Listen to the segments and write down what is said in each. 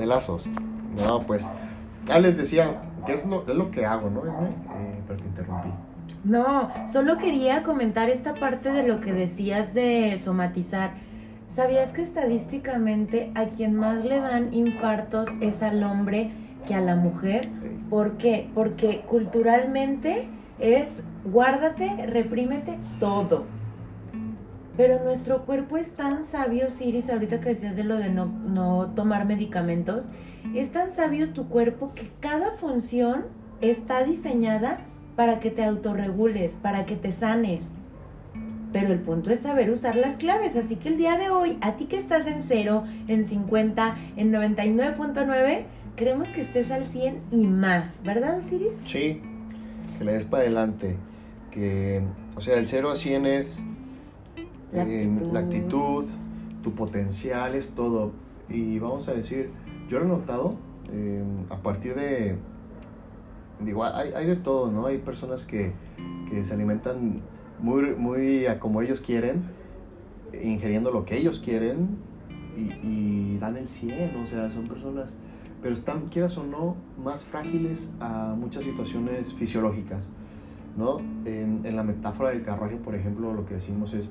de lazos. No, pues, ya les decía, que es lo, que hago, ¿no? Eh, pero te interrumpí. No, solo quería comentar esta parte de lo que decías de somatizar. ¿Sabías que estadísticamente a quien más le dan infartos es al hombre que a la mujer? ¿Por qué? Porque culturalmente es guárdate, reprímete todo. Pero nuestro cuerpo es tan sabio, Siris, ahorita que decías de lo de no, no tomar medicamentos, es tan sabio tu cuerpo que cada función está diseñada para que te autorregules, para que te sanes. Pero el punto es saber usar las claves. Así que el día de hoy, a ti que estás en 0, en 50, en 99.9, queremos que estés al 100 y más, ¿verdad, Osiris? Sí, que le des para adelante. Que, o sea, el 0 a 100 es La eh, actitud. la actitud, tu potencial, es todo. Y vamos a decir, yo lo he notado eh, a partir de. Digo, hay, hay de todo, ¿no? Hay personas que, que se alimentan muy, muy a como ellos quieren, ingiriendo lo que ellos quieren y, y dan el 100, o sea, son personas, pero están, quieras o no, más frágiles a muchas situaciones fisiológicas, ¿no? En, en la metáfora del carruaje, por ejemplo, lo que decimos es,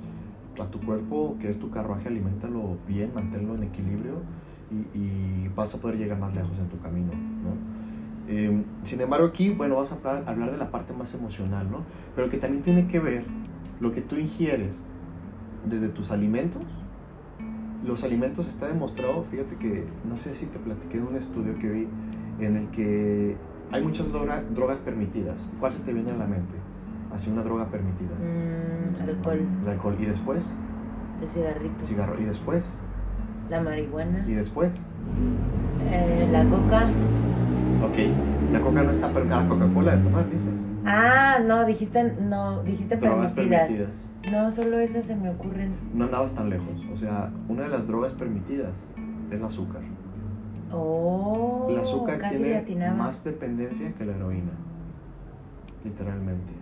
a tu cuerpo, que es tu carruaje, aliméntalo bien, manténlo en equilibrio y, y vas a poder llegar más lejos en tu camino, ¿no? Eh, sin embargo, aquí, bueno, vamos a hablar, hablar de la parte más emocional, ¿no? Pero que también tiene que ver lo que tú ingieres desde tus alimentos. Los alimentos está demostrado, fíjate que, no sé si te platiqué de un estudio que vi en el que hay muchas droga- drogas permitidas. ¿Cuál se te viene a la mente? Así una droga permitida. Mm, alcohol, El alcohol. ¿Y después? el cigarrito, Cigarro. ¿Y después? la marihuana, ¿Y después? eh, la coca. Ok. La coca no está permitida. La Coca-Cola de tomar, dices. Ah, no, dijiste, no, dijiste Drogas permitidas. permitidas. No, solo esas se me ocurren. No andabas tan lejos. O sea, una de las drogas permitidas es el azúcar. Oh, El azúcar casi tiene más dependencia que la heroína. Literalmente.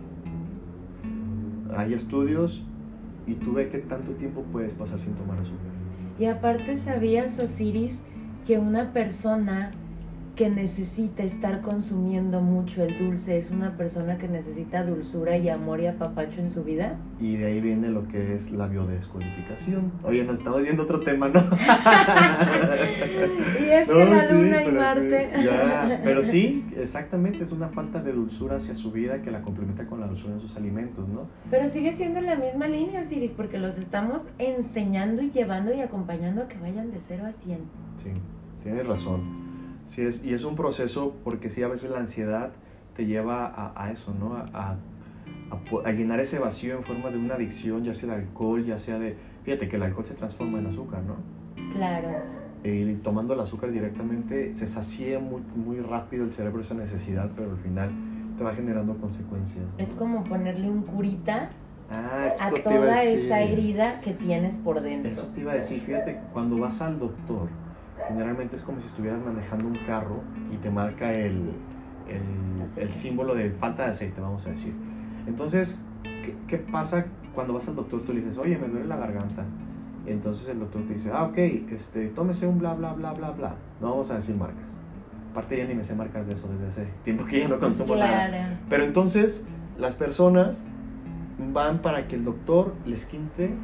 Hay estudios y tú ves qué tanto tiempo puedes pasar sin tomar azúcar. Y aparte sabías, Osiris, que una persona que necesita estar consumiendo mucho el dulce es una persona que necesita dulzura y amor y apapacho en su vida. Y de ahí viene lo que es la biodescodificación. Oye, nos estamos yendo a otro tema, ¿no? Y es que la sí, luna y Marte. sí, ya, pero sí, exactamente, es una falta de dulzura hacia su vida que la complementa con la dulzura en sus alimentos, ¿no? Pero sigue siendo en la misma línea, Osiris, porque los estamos enseñando y llevando y acompañando a que vayan de 0 a 100. Sí, tienes razón. Sí, es, y es un proceso porque sí, a veces la ansiedad te lleva a, a eso, ¿no? A, a- a a llenar ese vacío en forma de una adicción, ya sea de alcohol, ya sea de... Fíjate que el alcohol se transforma en azúcar, ¿no? Claro. Y tomando el azúcar directamente se sacia muy, muy rápido el cerebro esa necesidad, pero al final te va generando consecuencias. ¿no? Es como ponerle un curita Ah, a a toda decir. esa herida que tienes por dentro. Eso te iba a decir, fíjate, cuando vas al doctor, generalmente es como si estuvieras manejando un carro y te marca el, el, el símbolo de falta de aceite, vamos a decir. Entonces, ¿qué, qué pasa cuando vas al doctor? Tú le dices, oye, me duele la garganta. Entonces el doctor te dice, ah, ok, este, tómese un bla, bla, bla, bla, bla. No vamos a decir marcas. Aparte ya ni me sé marcas de eso desde hace tiempo que ya no consumo nada. Claro. Pero entonces las personas van para que el doctor les quinte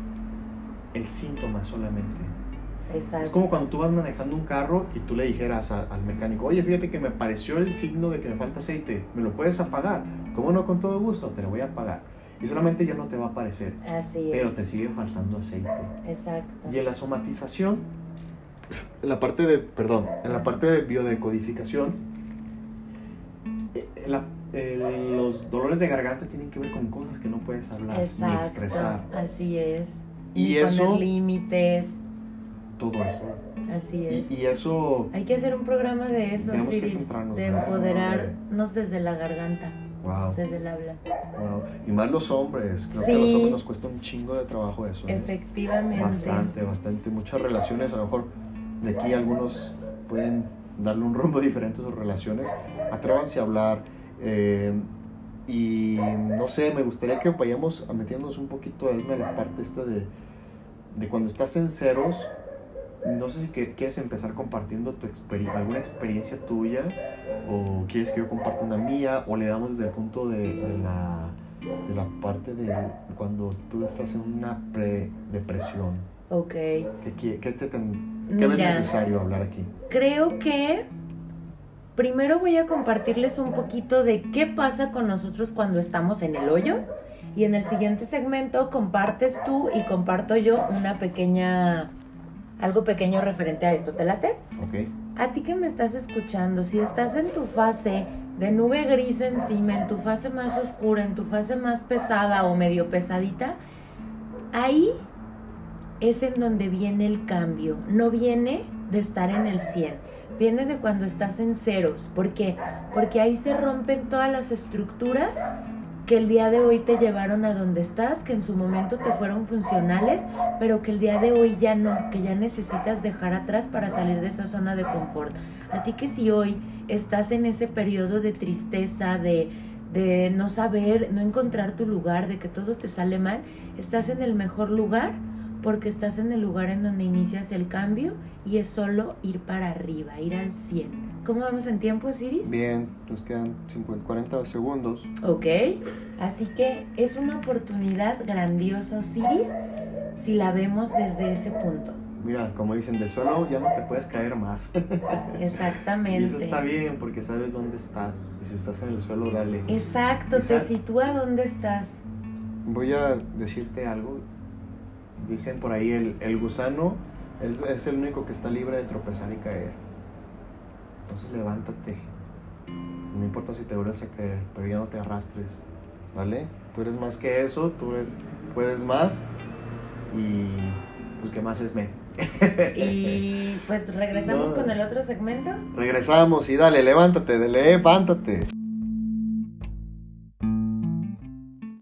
el síntoma solamente. Exacto. Es como cuando tú vas manejando un carro y tú le dijeras a- al mecánico, oye, fíjate que me pareció el signo de que me falta aceite, ¿me lo puedes apagar? ¿Cómo no? Con todo gusto, te lo voy a apagar. Y solamente ya no te va a aparecer, Así pero es. te sigue faltando aceite. Exacto. Y en la somatización, en la parte de, perdón, en la parte de biodecodificación, eh, la- eh, los dolores de garganta tienen que ver con cosas que no puedes hablar ni Exacto. expresar. Así es. Y Poner eso, límites. Todo eso. Así es. Y, y eso, Hay que hacer un programa de eso, Tenemos que Osiris, centrarnos, de empoderarnos desde la garganta, wow, desde el habla. wow. Y más los hombres, creo que a Sí. los hombres nos cuesta un chingo de trabajo eso. ¿eh? Efectivamente. Bastante, bastante. Muchas relaciones, a lo mejor de aquí algunos pueden darle un rumbo diferente a sus relaciones. Atrévanse a hablar. eh, y no sé, me gustaría que vayamos a metiéndonos un poquito, a la parte esta de, de cuando estás en ceros, no sé si quieres empezar compartiendo tu experi- alguna experiencia tuya o quieres que yo comparta una mía o le damos desde el punto de, de la, de la parte de cuando tú estás en una pre-depresión. Ok. ¿Qué, qué, te ten- qué Mira. necesario hablar aquí? Creo que primero voy a compartirles un poquito de qué pasa con nosotros cuando estamos en el hoyo. Y en el siguiente segmento compartes tú y comparto yo una pequeña, algo pequeño referente a esto. ¿Te late? ¿Ok? A ti que me estás escuchando, si estás en tu fase de nube gris encima, en tu fase más oscura, en tu fase más pesada o medio pesadita, ahí es en donde viene el cambio. No viene de estar en el 100, viene de cuando estás en ceros. ¿Por qué? Porque ahí se rompen todas las estructuras que el día de hoy te llevaron a donde estás, que en su momento te fueron funcionales, pero que el día de hoy ya no, que ya necesitas dejar atrás para salir de esa zona de confort. Así que si hoy estás en ese periodo de tristeza, de, de no saber, no encontrar tu lugar, de que todo te sale mal, estás en el mejor lugar porque estás en el lugar en donde inicias el cambio y es solo ir para arriba, ir al 100. ¿Cómo vamos en tiempo, Iris? Bien, nos quedan 50, 40 segundos. Ok, así que es una oportunidad grandiosa, Osiris, si la vemos desde ese punto. Mira, como dicen, del suelo ya no te puedes caer más. Exactamente. y eso está bien porque sabes dónde estás. Y si estás en el suelo, dale. Exacto, te Exacto. sitúa dónde estás. Voy a decirte algo. Dicen por ahí, el, el gusano es, es el único que está libre de tropezar y caer. Entonces levántate. No importa si te vuelves a caer, pero ya no te arrastres. ¿Vale? Tú eres más que eso, tú eres, puedes más. Y pues que más es me. Y pues regresamos No. con el otro segmento. Regresamos y dale, levántate, dale, levántate.